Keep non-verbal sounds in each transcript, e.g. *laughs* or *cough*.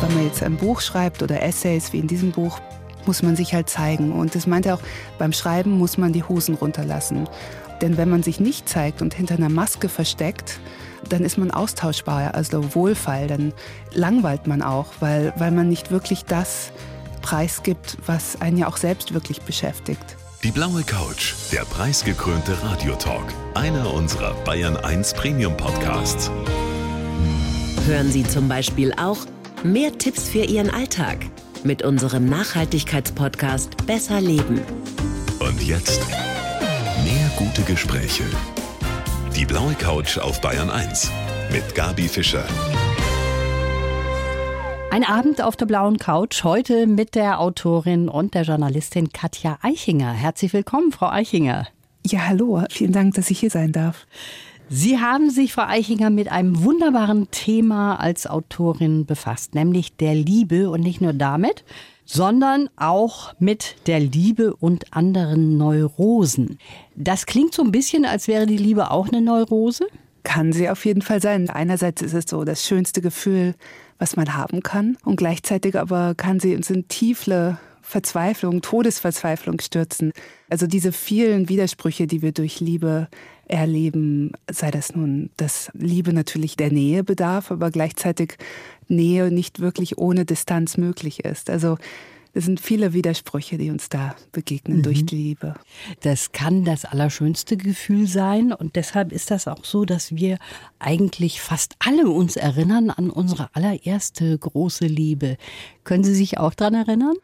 Wenn man jetzt ein Buch schreibt oder Essays wie in diesem Buch, muss man sich halt zeigen. Und das meint er auch, beim Schreiben muss man die Hosen runterlassen. Denn wenn man sich nicht zeigt und hinter einer Maske versteckt, dann ist man austauschbar, also Wohlfall. Dann langweilt man auch, weil, weil man nicht wirklich das preisgibt, was einen ja auch selbst wirklich beschäftigt. Die blaue Couch, der preisgekrönte Radiotalk, einer unserer Bayern 1 Premium Podcasts. Hören Sie zum Beispiel auch mehr Tipps für Ihren Alltag mit unserem Nachhaltigkeitspodcast Besser Leben. Und jetzt mehr gute Gespräche. Die blaue Couch auf Bayern 1 mit Gabi Fischer. Ein Abend auf der blauen Couch, heute mit der Autorin und der Journalistin Katja Eichinger. Herzlich willkommen, Frau Eichinger. Ja, hallo, vielen Dank, dass ich hier sein darf. Sie haben sich, Frau Eichinger, mit einem wunderbaren Thema als Autorin befasst, nämlich der Liebe und nicht nur damit, sondern auch mit der Liebe und anderen Neurosen. Das klingt so ein bisschen, als wäre die Liebe auch eine Neurose. Kann sie auf jeden Fall sein. Einerseits ist es so das schönste Gefühl, was man haben kann. Und gleichzeitig aber kann sie uns in tiefe Verzweiflung, Todesverzweiflung stürzen. Also diese vielen Widersprüche, die wir durch Liebe erleben, sei das nun, dass Liebe natürlich der Nähe bedarf, aber gleichzeitig Nähe nicht wirklich ohne Distanz möglich ist. Also es sind viele Widersprüche, die uns da begegnen mhm. durch die Liebe. Das kann das allerschönste Gefühl sein und deshalb ist das auch so, dass wir eigentlich fast alle uns erinnern an unsere allererste große Liebe. Können Sie sich auch daran erinnern?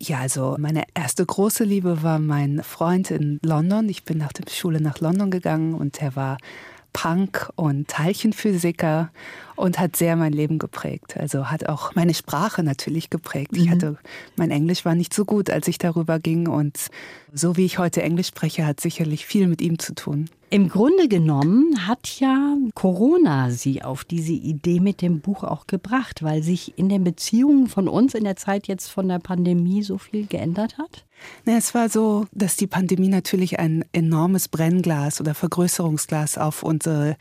Ja, also meine erste große Liebe war mein Freund in London. Ich bin nach der Schule nach London gegangen und er war Punk und Teilchenphysiker und hat sehr mein Leben geprägt. Also hat auch meine Sprache natürlich geprägt. Mhm. Ich hatte, mein Englisch war nicht so gut, als ich darüber ging und so wie ich heute Englisch spreche, hat sicherlich viel mit ihm zu tun. Im Grunde genommen hat ja Corona Sie auf diese Idee mit dem Buch auch gebracht, weil sich in den Beziehungen von uns in der Zeit jetzt von der Pandemie so viel geändert hat? Es war so, dass die Pandemie natürlich ein enormes Brennglas oder Vergrößerungsglas auf unsere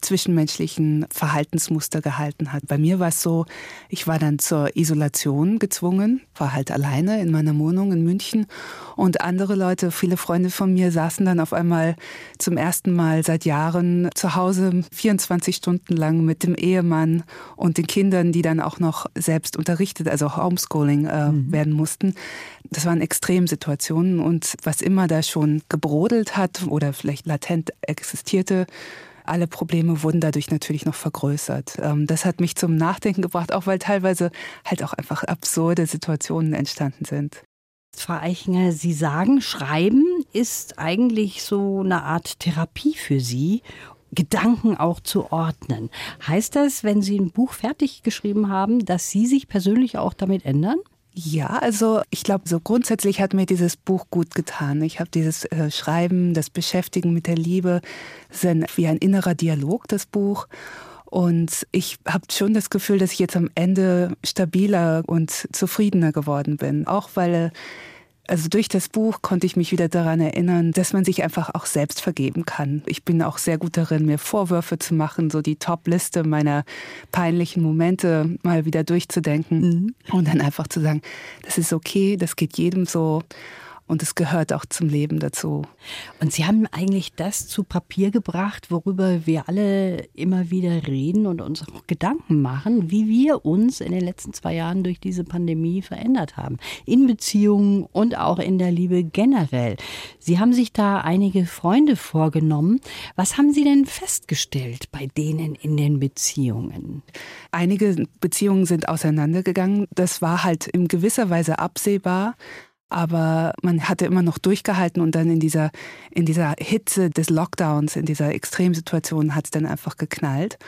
zwischenmenschlichen Verhaltensmuster gehalten hat. Bei mir war es so, ich war dann zur Isolation gezwungen, war halt alleine in meiner Wohnung in München und andere Leute, viele Freunde von mir saßen dann auf einmal zum ersten Mal seit Jahren zu Hause 24 Stunden lang mit dem Ehemann und den Kindern, die dann auch noch selbst unterrichtet, also Homeschooling äh, mhm. werden mussten. Das waren Extremsituationen und was immer da schon gebrodelt hat oder vielleicht latent existierte, alle Probleme wurden dadurch natürlich noch vergrößert. Ähm, das hat mich zum Nachdenken gebracht, auch weil teilweise halt auch einfach absurde Situationen entstanden sind. Frau Eichinger, Sie sagen, Schreiben ist eigentlich so eine Art Therapie für Sie. Gedanken auch zu ordnen. Heißt das, wenn Sie ein Buch fertig geschrieben haben, dass Sie sich persönlich auch damit ändern? Ja, also ich glaube, so grundsätzlich hat mir dieses Buch gut getan. Ich habe dieses äh, Schreiben, das Beschäftigen mit der Liebe, ist wie ein innerer Dialog, das Buch. Und ich habe schon das Gefühl, dass ich jetzt am Ende stabiler und zufriedener geworden bin. Auch weil also durch das Buch konnte ich mich wieder daran erinnern, dass man sich einfach auch selbst vergeben kann. Ich bin auch sehr gut darin, mir Vorwürfe zu machen, so die Top-Liste meiner peinlichen Momente mal wieder durchzudenken mhm. und dann einfach zu sagen, das ist okay, das geht jedem so. Und es gehört auch zum Leben dazu. Und Sie haben eigentlich das zu Papier gebracht, worüber wir alle immer wieder reden und uns auch Gedanken machen, wie wir uns in den letzten zwei Jahren durch diese Pandemie verändert haben. In Beziehungen und auch in der Liebe generell. Sie haben sich da einige Freunde vorgenommen. Was haben Sie denn festgestellt bei denen in den Beziehungen? Einige Beziehungen sind auseinandergegangen. Das war halt in gewisser Weise absehbar aber man hatte immer noch durchgehalten und dann in dieser, in dieser Hitze des Lockdowns, in dieser Extremsituation hat es dann einfach geknallt.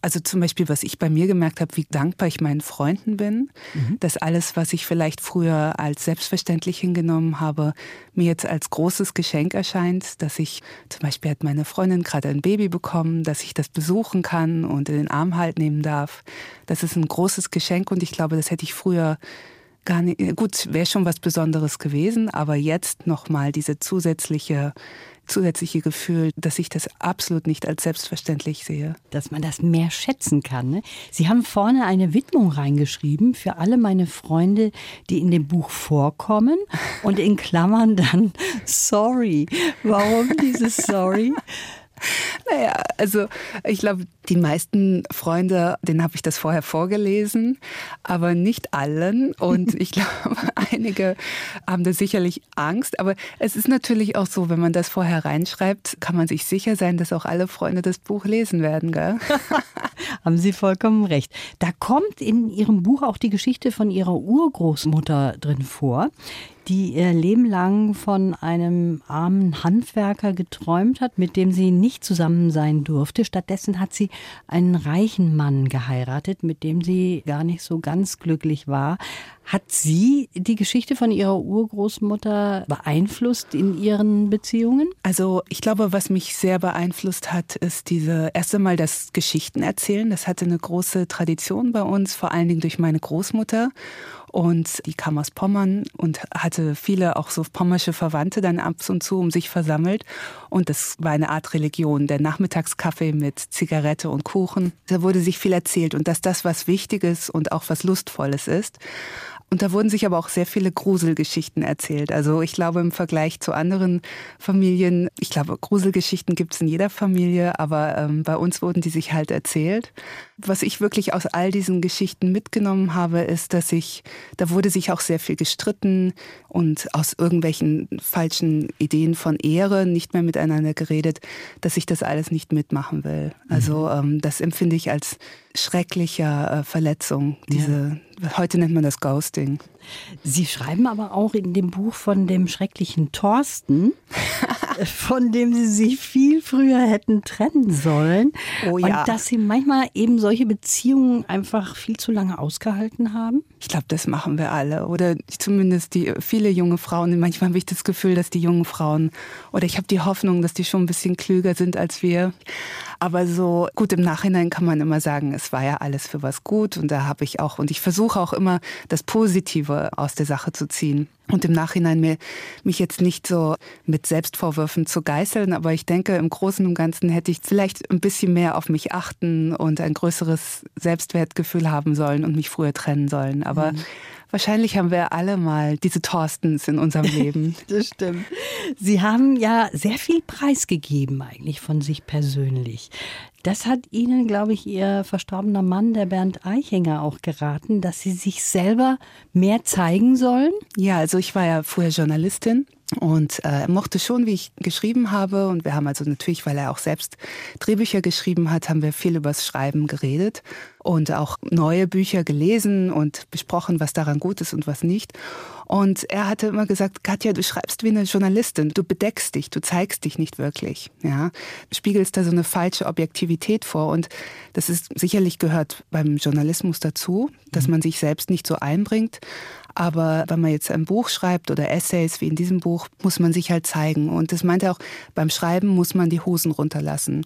Also zum Beispiel, was ich bei mir gemerkt habe, wie dankbar ich meinen Freunden bin, mhm. dass alles, was ich vielleicht früher als selbstverständlich hingenommen habe, mir jetzt als großes Geschenk erscheint, dass ich zum Beispiel hat meine Freundin gerade ein Baby bekommen, dass ich das besuchen kann und in den Arm halt nehmen darf. Das ist ein großes Geschenk und ich glaube, das hätte ich früher gar nicht, gut, wäre schon was Besonderes gewesen, aber jetzt nochmal diese zusätzliche zusätzliche Gefühl, dass ich das absolut nicht als selbstverständlich sehe. Dass man das mehr schätzen kann. Ne? Sie haben vorne eine Widmung reingeschrieben für alle meine Freunde, die in dem Buch vorkommen und in Klammern dann *laughs* Sorry. Warum dieses *laughs* Sorry? Naja, also ich glaube, die meisten Freunde, denen habe ich das vorher vorgelesen, aber nicht allen. Und *laughs* ich glaube, einige haben da sicherlich Angst. Aber es ist natürlich auch so, wenn man das vorher reinschreibt, kann man sich sicher sein, dass auch alle Freunde das Buch lesen werden. Gell? *laughs* haben Sie vollkommen recht. Da kommt in Ihrem Buch auch die Geschichte von Ihrer Urgroßmutter drin vor die ihr Leben lang von einem armen Handwerker geträumt hat, mit dem sie nicht zusammen sein durfte. Stattdessen hat sie einen reichen Mann geheiratet, mit dem sie gar nicht so ganz glücklich war. Hat sie die Geschichte von ihrer Urgroßmutter beeinflusst in ihren Beziehungen? Also ich glaube, was mich sehr beeinflusst hat, ist diese erst einmal das Geschichten erzählen. Das hatte eine große Tradition bei uns, vor allen Dingen durch meine Großmutter. Und die kam aus Pommern und hatte viele auch so pommersche Verwandte dann ab und zu um sich versammelt. Und das war eine Art Religion, der Nachmittagskaffee mit Zigarette und Kuchen. Da wurde sich viel erzählt und dass das was Wichtiges und auch was Lustvolles ist. Und da wurden sich aber auch sehr viele Gruselgeschichten erzählt. Also ich glaube im Vergleich zu anderen Familien, ich glaube Gruselgeschichten gibt es in jeder Familie, aber ähm, bei uns wurden die sich halt erzählt. Was ich wirklich aus all diesen Geschichten mitgenommen habe, ist, dass ich, da wurde sich auch sehr viel gestritten und aus irgendwelchen falschen Ideen von Ehre nicht mehr miteinander geredet, dass ich das alles nicht mitmachen will. Also mhm. ähm, das empfinde ich als schrecklicher äh, Verletzung. Diese, ja. heute nennt man das Ghosting. Sie schreiben aber auch in dem Buch von dem schrecklichen Thorsten, *laughs* von dem Sie sich viel früher hätten trennen sollen. Oh ja. Und dass Sie manchmal eben solche Beziehungen einfach viel zu lange ausgehalten haben? Ich glaube, das machen wir alle. Oder zumindest die viele junge Frauen. Manchmal habe ich das Gefühl, dass die jungen Frauen, oder ich habe die Hoffnung, dass die schon ein bisschen klüger sind als wir. Aber so gut im Nachhinein kann man immer sagen, es war ja alles für was gut. Und da habe ich auch, und ich versuche auch immer das Positive aus der Sache zu ziehen und im Nachhinein mir, mich jetzt nicht so mit Selbstvorwürfen zu geißeln, aber ich denke, im Großen und Ganzen hätte ich vielleicht ein bisschen mehr auf mich achten und ein größeres Selbstwertgefühl haben sollen und mich früher trennen sollen. Aber mhm. Wahrscheinlich haben wir alle mal diese Thorstens in unserem Leben. *laughs* das stimmt. Sie haben ja sehr viel preisgegeben eigentlich von sich persönlich. Das hat Ihnen, glaube ich, Ihr verstorbener Mann, der Bernd Eichinger, auch geraten, dass Sie sich selber mehr zeigen sollen? Ja, also ich war ja vorher Journalistin und äh, er mochte schon, wie ich geschrieben habe. Und wir haben also natürlich, weil er auch selbst Drehbücher geschrieben hat, haben wir viel übers Schreiben geredet und auch neue Bücher gelesen und besprochen, was daran gut ist und was nicht. Und er hatte immer gesagt, Katja, du schreibst wie eine Journalistin, du bedeckst dich, du zeigst dich nicht wirklich. Ja? Spiegelst da so eine falsche Objektivität vor. Und das ist sicherlich gehört beim Journalismus dazu, dass mhm. man sich selbst nicht so einbringt. Aber wenn man jetzt ein Buch schreibt oder Essays wie in diesem Buch, muss man sich halt zeigen. Und das meint er auch, beim Schreiben muss man die Hosen runterlassen.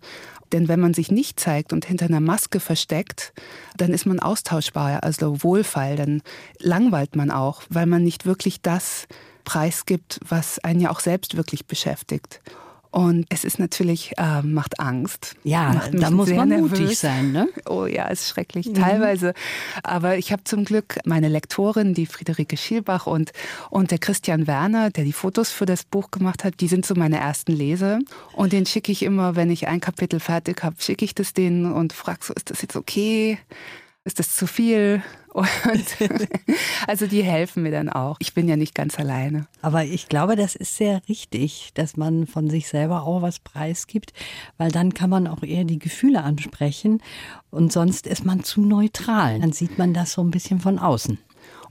Denn wenn man sich nicht zeigt und hinter einer Maske versteckt, dann ist man austauschbar, also Wohlfall, dann langweilt man auch, weil man nicht wirklich das preisgibt, was einen ja auch selbst wirklich beschäftigt. Und es ist natürlich, äh, macht Angst. Ja, macht da muss man nervös. mutig sein, ne? Oh ja, ist schrecklich, mhm. teilweise. Aber ich habe zum Glück meine Lektorin, die Friederike Schielbach und, und der Christian Werner, der die Fotos für das Buch gemacht hat, die sind so meine ersten Leser. Und den schicke ich immer, wenn ich ein Kapitel fertig habe, schicke ich das denen und frage so, ist das jetzt okay? Ist das zu viel? Und *laughs* also die helfen mir dann auch. Ich bin ja nicht ganz alleine. Aber ich glaube, das ist sehr richtig, dass man von sich selber auch was preisgibt, weil dann kann man auch eher die Gefühle ansprechen und sonst ist man zu neutral. Dann sieht man das so ein bisschen von außen.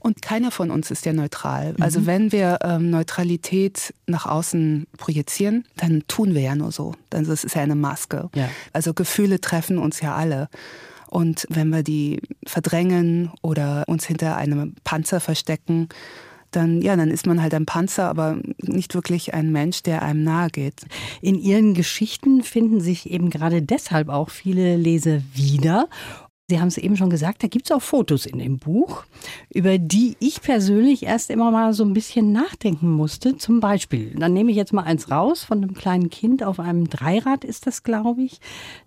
Und keiner von uns ist ja neutral. Also mhm. wenn wir ähm, Neutralität nach außen projizieren, dann tun wir ja nur so. Dann ist ja eine Maske. Ja. Also Gefühle treffen uns ja alle. Und wenn wir die verdrängen oder uns hinter einem Panzer verstecken, dann, ja, dann ist man halt ein Panzer, aber nicht wirklich ein Mensch, der einem nahe geht. In Ihren Geschichten finden sich eben gerade deshalb auch viele Leser wieder Sie haben es eben schon gesagt, da gibt es auch Fotos in dem Buch, über die ich persönlich erst immer mal so ein bisschen nachdenken musste. Zum Beispiel, dann nehme ich jetzt mal eins raus von einem kleinen Kind auf einem Dreirad ist das, glaube ich,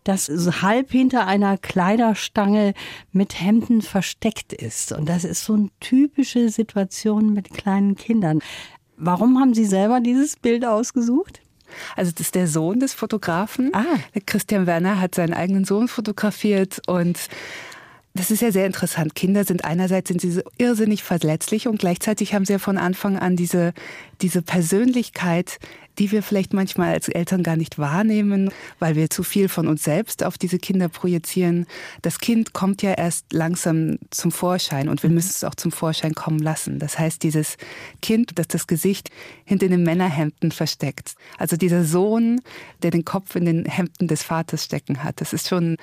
das halb hinter einer Kleiderstange mit Hemden versteckt ist. Und das ist so eine typische Situation mit kleinen Kindern. Warum haben Sie selber dieses Bild ausgesucht? Also das ist der Sohn des Fotografen. Ah. Christian Werner hat seinen eigenen Sohn fotografiert und das ist ja sehr interessant. Kinder sind einerseits sind sie so irrsinnig verletzlich und gleichzeitig haben sie ja von Anfang an diese, diese Persönlichkeit, die wir vielleicht manchmal als Eltern gar nicht wahrnehmen, weil wir zu viel von uns selbst auf diese Kinder projizieren. Das Kind kommt ja erst langsam zum Vorschein und wir mhm. müssen es auch zum Vorschein kommen lassen. Das heißt, dieses Kind, das das Gesicht hinter den Männerhemden versteckt. Also dieser Sohn, der den Kopf in den Hemden des Vaters stecken hat. Das ist schon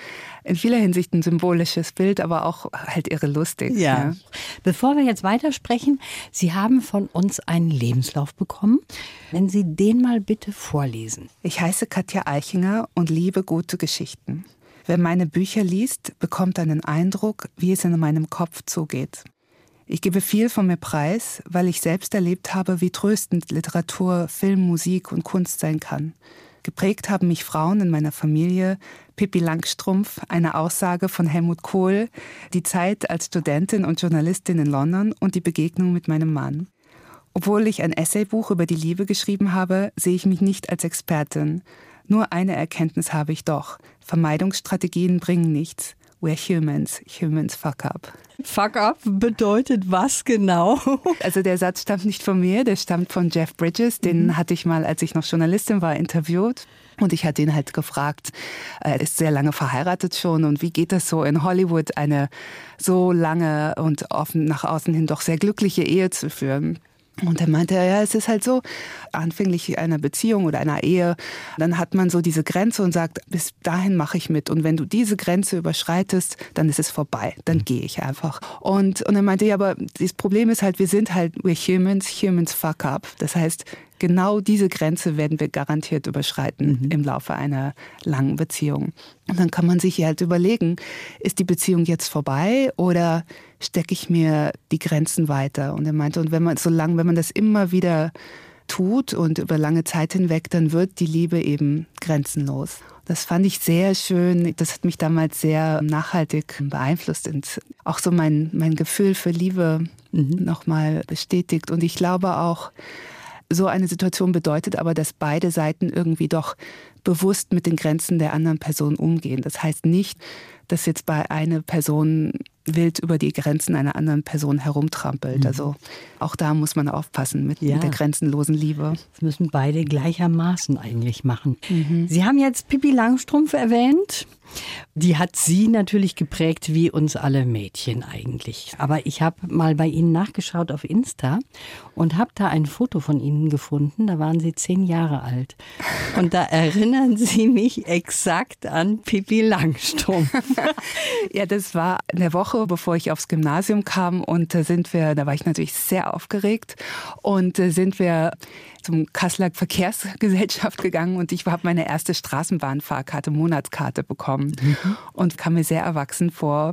in vieler Hinsicht ein symbolisches Bild, aber auch halt irre lustig. Ja. ja. Bevor wir jetzt weitersprechen, Sie haben von uns einen Lebenslauf bekommen. Wenn Sie den mal bitte vorlesen. Ich heiße Katja Eichinger und liebe gute Geschichten. Wer meine Bücher liest, bekommt einen Eindruck, wie es in meinem Kopf zugeht. Ich gebe viel von mir preis, weil ich selbst erlebt habe, wie tröstend Literatur, Film, Musik und Kunst sein kann. Geprägt haben mich Frauen in meiner Familie, Pippi Langstrumpf, eine Aussage von Helmut Kohl, die Zeit als Studentin und Journalistin in London und die Begegnung mit meinem Mann. Obwohl ich ein Essaybuch über die Liebe geschrieben habe, sehe ich mich nicht als Expertin. Nur eine Erkenntnis habe ich doch. Vermeidungsstrategien bringen nichts. We're humans. Humans fuck up. Fuck up bedeutet was genau? *laughs* Also der Satz stammt nicht von mir, der stammt von Jeff Bridges. Den mhm. hatte ich mal, als ich noch Journalistin war, interviewt. Und ich hatte ihn halt gefragt, er ist sehr lange verheiratet schon und wie geht das so in Hollywood, eine so lange und offen nach außen hin doch sehr glückliche Ehe zu führen? Und er meinte, ja, es ist halt so, anfänglich einer Beziehung oder einer Ehe, dann hat man so diese Grenze und sagt, bis dahin mache ich mit. Und wenn du diese Grenze überschreitest, dann ist es vorbei. Dann mhm. gehe ich einfach. Und, und er meinte, ja, aber das Problem ist halt, wir sind halt, we're humans, humans fuck up. Das heißt, genau diese Grenze werden wir garantiert überschreiten mhm. im Laufe einer langen Beziehung. Und dann kann man sich halt überlegen, ist die Beziehung jetzt vorbei oder stecke ich mir die Grenzen weiter? Und er meinte, und wenn man so lange, wenn man das immer wieder tut und über lange Zeit hinweg, dann wird die Liebe eben grenzenlos. Das fand ich sehr schön. Das hat mich damals sehr nachhaltig beeinflusst und auch so mein, mein Gefühl für Liebe mhm. nochmal bestätigt. Und ich glaube auch, so eine Situation bedeutet aber, dass beide Seiten irgendwie doch bewusst mit den Grenzen der anderen Person umgehen. Das heißt nicht, dass jetzt bei einer Person wild über die Grenzen einer anderen Person herumtrampelt. Mhm. Also auch da muss man aufpassen mit, ja. mit, der grenzenlosen Liebe. Das müssen beide gleichermaßen eigentlich machen. Mhm. Sie haben jetzt Pippi Langstrumpf erwähnt. Die hat sie natürlich geprägt, wie uns alle Mädchen eigentlich. Aber ich habe mal bei Ihnen nachgeschaut auf Insta und habe da ein Foto von Ihnen gefunden. Da waren Sie zehn Jahre alt. Und da erinnern *laughs* Sie mich exakt an Pippi Langstrumpf. *laughs* ja, das war in der Woche, bevor ich aufs Gymnasium kam. Und da sind wir, da war ich natürlich sehr aufgeregt. Und sind wir zum Kasseler Verkehrsgesellschaft gegangen und ich habe meine erste Straßenbahnfahrkarte, Monatskarte bekommen mhm. und kam mir sehr erwachsen vor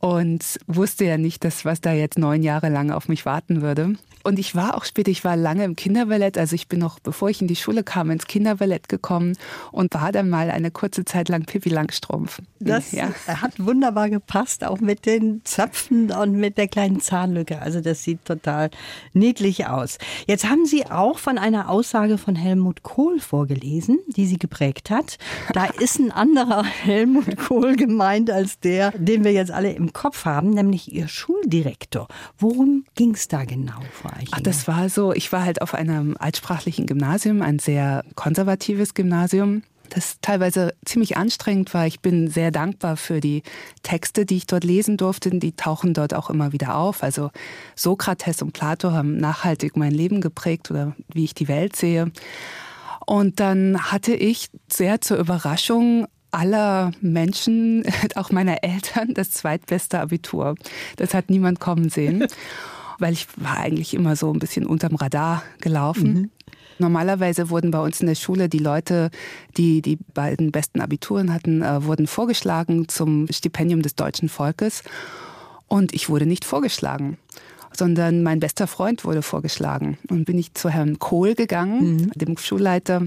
und wusste ja nicht, dass was da jetzt neun Jahre lang auf mich warten würde. Und ich war auch später, ich war lange im Kinderballett, also ich bin noch, bevor ich in die Schule kam, ins Kinderballett gekommen und war dann mal eine kurze Zeit lang Pippi Langstrumpf. Das ja. hat wunderbar gepasst, auch mit den Zöpfen und mit der kleinen Zahnlücke. Also das sieht total niedlich aus. Jetzt haben Sie auch von einer Aussage von Helmut Kohl vorgelesen, die Sie geprägt hat. Da *laughs* ist ein anderer Helmut Kohl gemeint als der, den wir jetzt alle im Kopf haben, nämlich Ihr Schuldirektor. Worum ging es da genau, Frau Ach, das war so, ich war halt auf einem altsprachlichen Gymnasium, ein sehr konservatives Gymnasium das teilweise ziemlich anstrengend war. Ich bin sehr dankbar für die Texte, die ich dort lesen durfte. Die tauchen dort auch immer wieder auf. Also Sokrates und Plato haben nachhaltig mein Leben geprägt oder wie ich die Welt sehe. Und dann hatte ich sehr zur Überraschung aller Menschen, *laughs* auch meiner Eltern, das zweitbeste Abitur. Das hat niemand kommen sehen. *laughs* weil ich war eigentlich immer so ein bisschen unterm Radar gelaufen. Mhm. Normalerweise wurden bei uns in der Schule die Leute, die die beiden besten Abituren hatten, äh, wurden vorgeschlagen zum Stipendium des deutschen Volkes. Und ich wurde nicht vorgeschlagen sondern mein bester Freund wurde vorgeschlagen. Und bin ich zu Herrn Kohl gegangen, mhm. dem Schulleiter.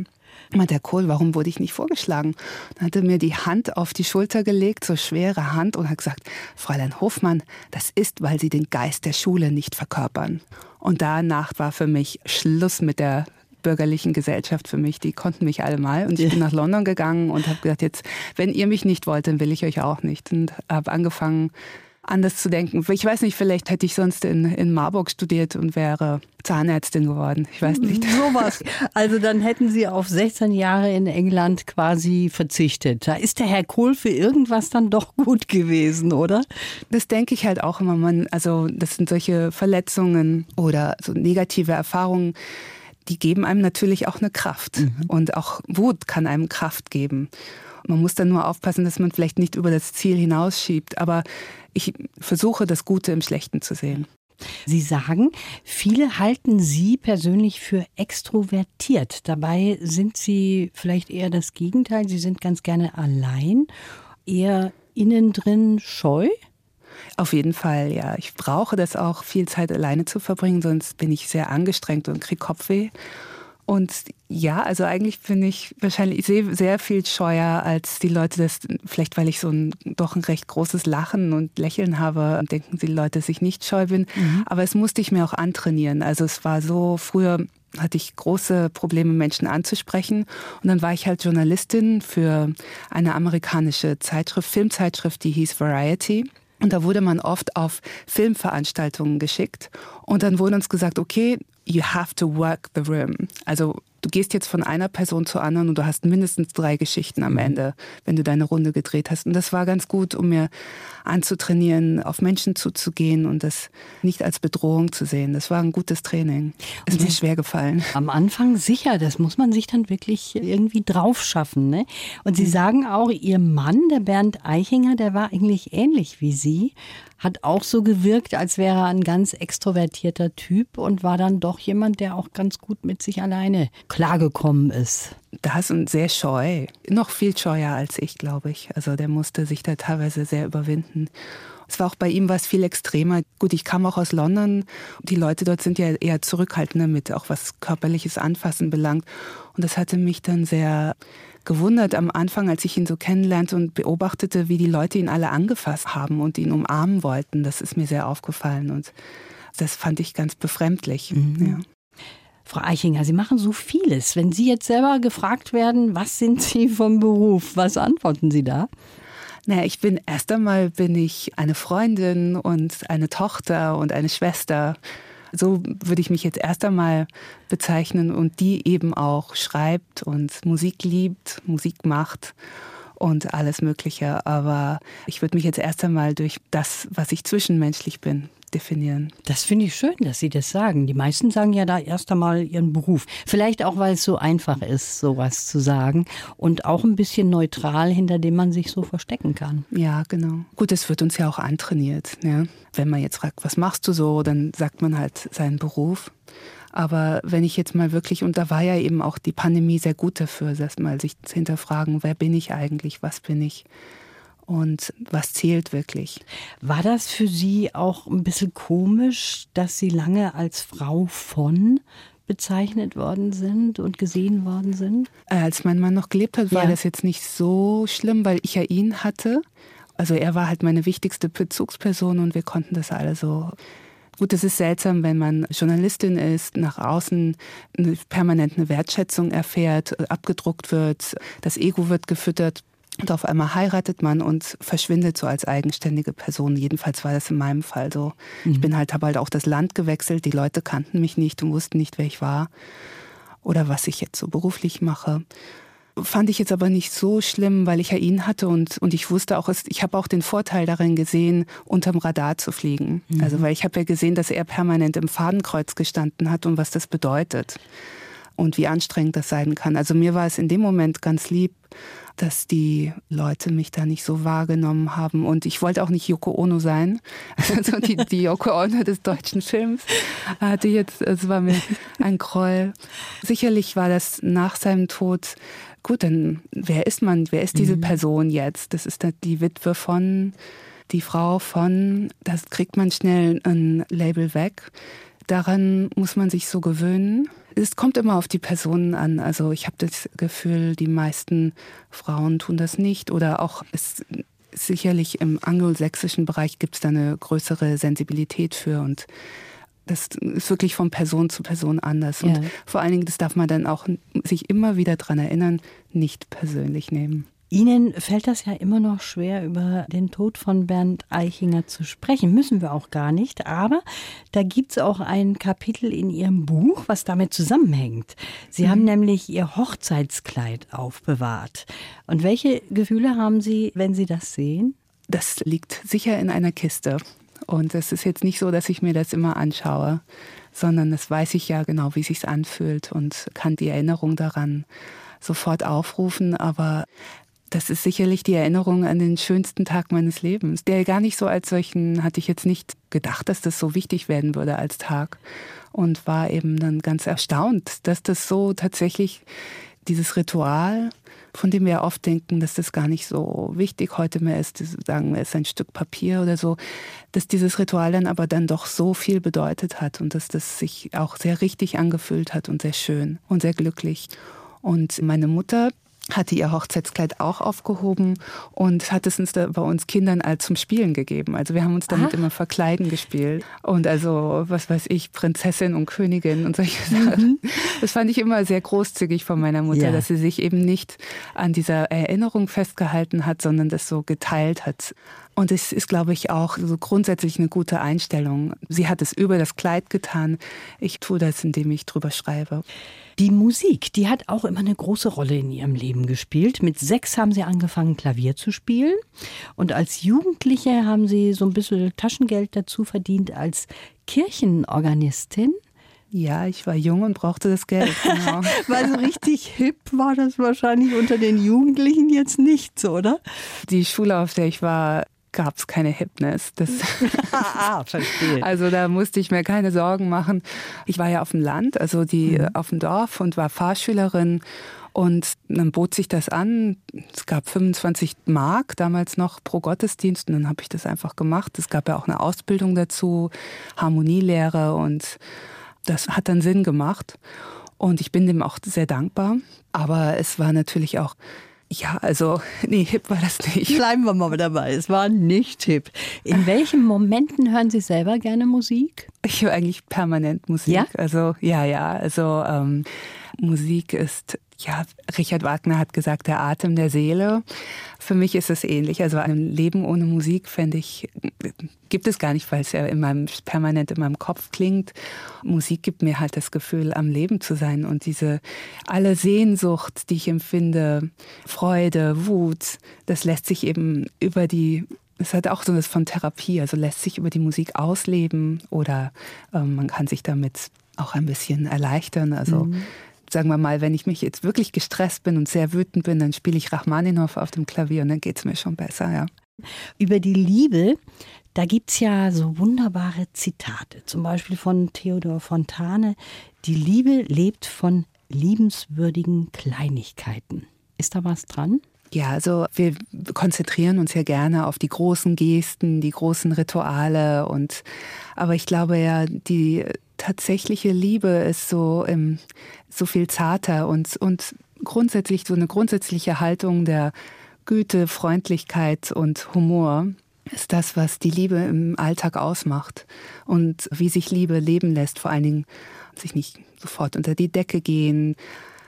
Meinte Herr Kohl, warum wurde ich nicht vorgeschlagen? Dann hat er mir die Hand auf die Schulter gelegt, so schwere Hand, und hat gesagt, Fräulein Hofmann, das ist, weil Sie den Geist der Schule nicht verkörpern. Und danach war für mich Schluss mit der bürgerlichen Gesellschaft für mich. Die konnten mich alle mal. Und ich bin nach London gegangen und habe gesagt, jetzt, wenn ihr mich nicht wollt, dann will ich euch auch nicht. Und habe angefangen, anders zu denken. Ich weiß nicht, vielleicht hätte ich sonst in, in Marburg studiert und wäre Zahnärztin geworden. Ich weiß nicht. Sowas. *laughs* Also dann hätten Sie auf 16 Jahre in England quasi verzichtet. Da ist der Herr Kohl für irgendwas dann doch gut gewesen, oder? Das denke ich halt auch immer. Man, also das sind solche Verletzungen oder so negative Erfahrungen die geben einem natürlich auch eine Kraft. Mhm. Und auch Wut kann einem Kraft geben. Man muss dann nur aufpassen, dass man vielleicht nicht über das Ziel hinausschiebt. Aber ich versuche, das Gute im Schlechten zu sehen. Sie sagen, viele halten Sie persönlich für extrovertiert. Dabei sind Sie vielleicht eher das Gegenteil. Sie sind ganz gerne allein, eher innen drin scheu. Auf jeden Fall, ja. Ich brauche das auch, viel Zeit alleine zu verbringen, sonst bin ich sehr angestrengt und kriege Kopfweh. Und ja, also eigentlich bin ich wahrscheinlich, ich sehe sehr viel scheuer als die Leute das, vielleicht weil ich so ein doch ein recht großes Lachen und Lächeln habe, denken die Leute, dass ich nicht scheu bin. Mhm. Aber es musste ich mir auch antrainieren. Also es war so, früher hatte ich große Probleme, Menschen anzusprechen. Und dann war ich halt Journalistin für eine amerikanische Zeitschrift, Filmzeitschrift, die hieß Variety. Und da wurde man oft auf Filmveranstaltungen geschickt. Und dann wurde uns gesagt, okay, you have to work the room. Also du gehst jetzt von einer Person zur anderen und du hast mindestens drei Geschichten am mhm. Ende, wenn du deine Runde gedreht hast. Und das war ganz gut, um mir anzutrainieren, auf Menschen zuzugehen und das nicht als Bedrohung zu sehen. Das war ein gutes Training. Ist mir schwer gefallen. Am Anfang sicher, das muss man sich dann wirklich irgendwie drauf schaffen. Ne? Und Sie mhm. sagen auch, Ihr Mann, der Bernd Eichinger, der war eigentlich ähnlich wie Sie, hat auch so gewirkt, als wäre er ein ganz extrovertierter Typ und war dann doch jemand, der auch ganz gut mit sich alleine klargekommen ist. Das ist sehr scheu, noch viel scheuer als ich, glaube ich. Also der musste sich da teilweise sehr überwinden. Es war auch bei ihm was viel extremer. Gut, ich kam auch aus London. Die Leute dort sind ja eher zurückhaltender mit, auch was körperliches Anfassen belangt. Und das hatte mich dann sehr gewundert am Anfang, als ich ihn so kennenlernte und beobachtete, wie die Leute ihn alle angefasst haben und ihn umarmen wollten. Das ist mir sehr aufgefallen und das fand ich ganz befremdlich. Mhm. Ja. Frau Eichinger, Sie machen so vieles. Wenn Sie jetzt selber gefragt werden, was sind Sie vom Beruf, was antworten Sie da? Naja, ich bin erst einmal bin ich eine Freundin und eine Tochter und eine Schwester so würde ich mich jetzt erst einmal bezeichnen und die eben auch schreibt und Musik liebt, Musik macht und alles Mögliche. Aber ich würde mich jetzt erst einmal durch das, was ich zwischenmenschlich bin, definieren. Das finde ich schön, dass Sie das sagen. Die meisten sagen ja da erst einmal ihren Beruf. Vielleicht auch, weil es so einfach ist, sowas zu sagen. Und auch ein bisschen neutral, hinter dem man sich so verstecken kann. Ja, genau. Gut, es wird uns ja auch antrainiert. Ja? Wenn man jetzt fragt, was machst du so, dann sagt man halt seinen Beruf. Aber wenn ich jetzt mal wirklich, und da war ja eben auch die Pandemie sehr gut dafür, erstmal sich zu hinterfragen, wer bin ich eigentlich, was bin ich? Und was zählt wirklich. War das für Sie auch ein bisschen komisch, dass Sie lange als Frau von bezeichnet worden sind und gesehen worden sind? Äh, als mein Mann noch gelebt hat, war ja. das jetzt nicht so schlimm, weil ich ja ihn hatte. Also er war halt meine wichtigste Bezugsperson und wir konnten das alle so Gut, es ist seltsam, wenn man Journalistin ist, nach außen eine permanente Wertschätzung erfährt, abgedruckt wird, das Ego wird gefüttert. Und auf einmal heiratet man und verschwindet so als eigenständige Person. Jedenfalls war das in meinem Fall so. Mhm. Ich bin halt, habe halt auch das Land gewechselt. Die Leute kannten mich nicht und wussten nicht, wer ich war oder was ich jetzt so beruflich mache. Fand ich jetzt aber nicht so schlimm, weil ich ja ihn hatte und, und ich wusste auch, ich habe auch den Vorteil darin gesehen, unterm Radar zu fliegen. Mhm. Also weil ich habe ja gesehen, dass er permanent im Fadenkreuz gestanden hat und was das bedeutet. Und wie anstrengend das sein kann. Also mir war es in dem Moment ganz lieb, dass die Leute mich da nicht so wahrgenommen haben. Und ich wollte auch nicht Yoko Ono sein. *laughs* Also die, die Yoko Ono des deutschen Films hatte jetzt, es war mir ein Groll. Sicherlich war das nach seinem Tod gut, dann wer ist man, wer ist diese mhm. Person jetzt? Das ist die Witwe von, die Frau von, das kriegt man schnell ein Label weg. Daran muss man sich so gewöhnen. Es kommt immer auf die Personen an. Also ich habe das Gefühl, die meisten Frauen tun das nicht oder auch es sicherlich im angelsächsischen Bereich gibt es da eine größere Sensibilität für und das ist wirklich von Person zu Person anders. Und ja. vor allen Dingen, das darf man dann auch sich immer wieder daran erinnern, nicht persönlich nehmen. Ihnen fällt das ja immer noch schwer, über den Tod von Bernd Eichinger zu sprechen. Müssen wir auch gar nicht. Aber da gibt es auch ein Kapitel in Ihrem Buch, was damit zusammenhängt. Sie mhm. haben nämlich Ihr Hochzeitskleid aufbewahrt. Und welche Gefühle haben Sie, wenn Sie das sehen? Das liegt sicher in einer Kiste. Und es ist jetzt nicht so, dass ich mir das immer anschaue, sondern das weiß ich ja genau, wie es sich anfühlt und kann die Erinnerung daran sofort aufrufen. Aber das ist sicherlich die Erinnerung an den schönsten Tag meines Lebens. Der gar nicht so als solchen hatte ich jetzt nicht gedacht, dass das so wichtig werden würde als Tag. Und war eben dann ganz erstaunt, dass das so tatsächlich dieses Ritual, von dem wir oft denken, dass das gar nicht so wichtig heute mehr ist, sagen wir, es ist ein Stück Papier oder so, dass dieses Ritual dann aber dann doch so viel bedeutet hat und dass das sich auch sehr richtig angefühlt hat und sehr schön und sehr glücklich. Und meine Mutter, hatte ihr Hochzeitskleid auch aufgehoben und hat es uns da bei uns Kindern als zum Spielen gegeben. Also wir haben uns damit ah. immer verkleiden gespielt. Und also, was weiß ich, Prinzessin und Königin und solche mhm. Sachen. Das fand ich immer sehr großzügig von meiner Mutter, ja. dass sie sich eben nicht an dieser Erinnerung festgehalten hat, sondern das so geteilt hat. Und es ist, glaube ich, auch so grundsätzlich eine gute Einstellung. Sie hat es über das Kleid getan. Ich tue das, indem ich drüber schreibe. Die Musik, die hat auch immer eine große Rolle in ihrem Leben gespielt. Mit sechs haben sie angefangen, Klavier zu spielen. Und als Jugendliche haben sie so ein bisschen Taschengeld dazu verdient als Kirchenorganistin. Ja, ich war jung und brauchte das Geld. *laughs* Genau. Weil so richtig hip war das wahrscheinlich unter den Jugendlichen jetzt nicht so, oder? Die Schule, auf der ich war, gab es keine Hipness. Das *laughs* ah, verstehe. Also da musste ich mir keine Sorgen machen. Ich war ja auf dem Land, also die mhm. auf dem Dorf und war Fahrschülerin. Und dann bot sich das an. Es gab 25 Mark damals noch pro Gottesdienst und dann habe ich das einfach gemacht. Es gab ja auch eine Ausbildung dazu, Harmonielehre und das hat dann Sinn gemacht. Und ich bin dem auch sehr dankbar. Aber es war natürlich auch ja, also, nee, hip war das nicht. Bleiben wir mal dabei. Es war nicht hip. In welchen Momenten hören Sie selber gerne Musik? Ich höre eigentlich permanent Musik. Ja? Also, ja, ja. Also, ähm, Musik ist ja, Richard Wagner hat gesagt, der Atem der Seele. Für mich ist es ähnlich. Also ein Leben ohne Musik, fände ich, gibt es gar nicht, weil es ja in meinem, permanent in meinem Kopf klingt. Musik gibt mir halt das Gefühl, am Leben zu sein und diese alle Sehnsucht, die ich empfinde, Freude, Wut, das lässt sich eben über die es hat auch so das von Therapie, also lässt sich über die Musik ausleben oder ähm, man kann sich damit auch ein bisschen erleichtern. Also mhm sagen wir mal, wenn ich mich jetzt wirklich gestresst bin und sehr wütend bin, dann spiele ich Rachmaninoff auf dem Klavier und dann geht es mir schon besser, ja. Über die Liebe, da gibt es ja so wunderbare Zitate, zum Beispiel von Theodor Fontane. Die Liebe lebt von liebenswürdigen Kleinigkeiten. Ist da was dran? Ja, also wir konzentrieren uns ja gerne auf die großen Gesten, die großen Rituale und aber ich glaube ja, die tatsächliche Liebe ist so, ähm, so viel zarter und, und grundsätzlich so eine grundsätzliche Haltung der Güte, Freundlichkeit und Humor ist das, was die Liebe im Alltag ausmacht und wie sich Liebe leben lässt, vor allen Dingen sich nicht sofort unter die Decke gehen,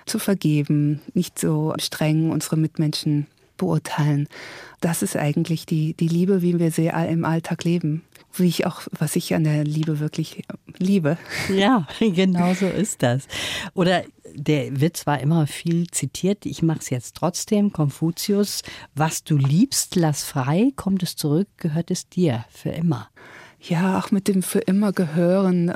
zu vergeben, nicht so streng unsere Mitmenschen beurteilen. Das ist eigentlich die, die Liebe, wie wir sie im Alltag leben wie ich auch, was ich an der Liebe wirklich liebe. Ja, *laughs* genau so ist das. Oder der wird zwar immer viel zitiert, ich mache es jetzt trotzdem, Konfuzius, was du liebst, lass frei, kommt es zurück, gehört es dir für immer. Ja, auch mit dem für immer gehören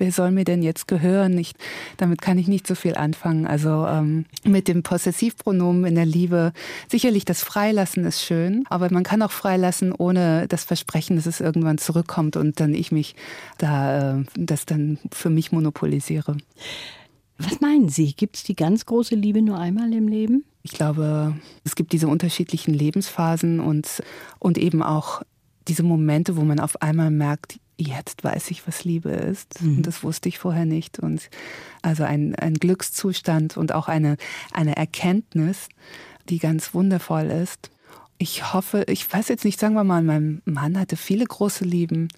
wer soll mir denn jetzt gehören? Ich, damit kann ich nicht so viel anfangen. Also ähm, mit dem Possessivpronomen in der Liebe, sicherlich das Freilassen ist schön, aber man kann auch freilassen ohne das Versprechen, dass es irgendwann zurückkommt und dann ich mich da, äh, das dann für mich monopolisiere. Was meinen Sie? Gibt es die ganz große Liebe nur einmal im Leben? Ich glaube, es gibt diese unterschiedlichen Lebensphasen und, und eben auch diese Momente, wo man auf einmal merkt, jetzt weiß ich, was Liebe ist. Mhm. Und das wusste ich vorher nicht. Und also ein, ein Glückszustand und auch eine, eine Erkenntnis, die ganz wundervoll ist. Ich hoffe, ich weiß jetzt nicht, sagen wir mal, mein Mann hatte viele große Lieben.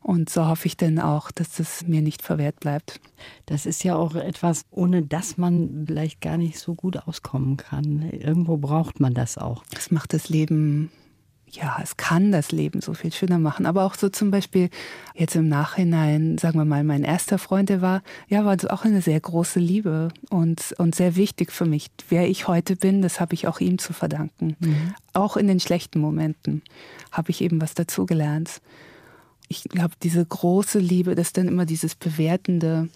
Und so hoffe ich denn auch, dass das mir nicht verwehrt bleibt. Das ist ja auch etwas, ohne das man vielleicht gar nicht so gut auskommen kann. Irgendwo braucht man das auch. Das macht das Leben ja, es kann das Leben so viel schöner machen. Aber auch so zum Beispiel jetzt im Nachhinein, sagen wir mal, mein erster Freund, der war, ja, war auch eine sehr große Liebe und, und sehr wichtig für mich. Wer ich heute bin, das habe ich auch ihm zu verdanken. Mhm. Auch in den schlechten Momenten habe ich eben was dazugelernt. Ich glaube, diese große Liebe, das ist dann immer dieses Bewertende,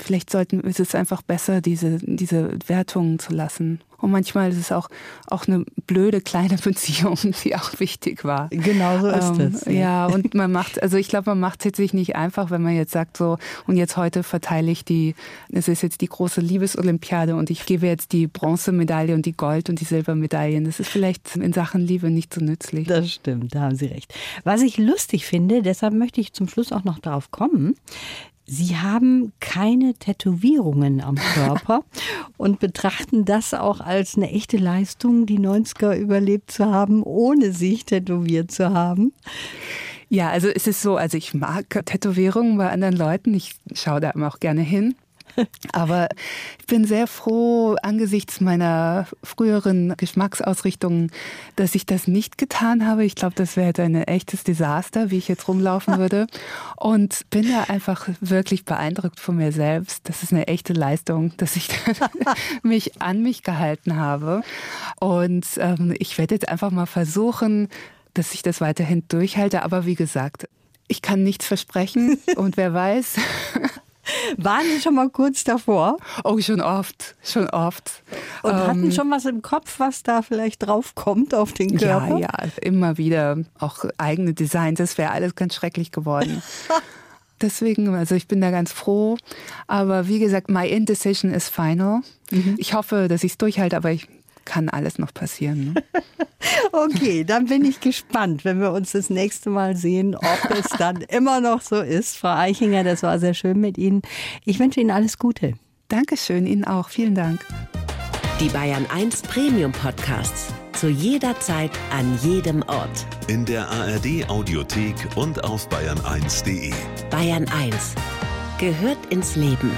Vielleicht sollten, ist es einfach besser, diese, diese Wertungen zu lassen. Und manchmal ist es auch, auch eine blöde kleine *laughs* Beziehung, die auch wichtig war. Genau so ist ähm, es. Ja. und man macht, also ich glaube, man macht es sich nicht einfach, wenn man jetzt sagt so, und jetzt heute verteile ich die, es ist jetzt die große Liebesolympiade und ich gebe jetzt die Bronzemedaille und die Gold- und die Silbermedaillen. Das ist vielleicht in Sachen Liebe nicht so nützlich. Das stimmt, da haben Sie recht. Was ich lustig finde, deshalb möchte ich zum Schluss auch noch darauf kommen, Sie haben keine Tätowierungen am Körper *laughs* und betrachten das auch als eine echte Leistung, die 90er überlebt zu haben, ohne sich tätowiert zu haben. Ja, also es ist so, also ich mag Tätowierungen bei anderen Leuten. Ich schaue da immer auch gerne hin. Aber ich bin sehr froh angesichts meiner früheren Geschmacksausrichtungen, dass ich das nicht getan habe. Ich glaube, das wäre ein echtes Desaster, wie ich jetzt rumlaufen *laughs* würde. Und bin da einfach wirklich beeindruckt von mir selbst. Das ist eine echte Leistung, dass ich *laughs* mich an mich gehalten habe. Und ähm, ich werde jetzt einfach mal versuchen, dass ich das weiterhin durchhalte. Aber wie gesagt, ich kann nichts versprechen *laughs* und wer weiß, waren Sie schon mal kurz davor? Oh, schon oft, schon oft. Und ähm, hatten schon was im Kopf, was da vielleicht drauf kommt auf den Körper? Ja, ja, immer wieder. Auch eigene Designs, das wäre alles ganz schrecklich geworden. *laughs* Deswegen, also ich bin da ganz froh. Aber wie gesagt, my indecision is final. Mhm. Ich hoffe, dass ich es durchhalte, aber ich kann alles noch passieren. Ne? *laughs* okay, dann bin ich gespannt, wenn wir uns das nächste Mal sehen, ob es dann *laughs* immer noch so ist. Frau Eichinger, das war sehr schön mit Ihnen. Ich wünsche Ihnen alles Gute. Dankeschön, Ihnen auch. Vielen Dank. Die Bayern 1 Premium Podcasts. Zu jeder Zeit, an jedem Ort. In der ARD Audiothek und auf bayern1.de. Bayern 1 gehört ins Leben.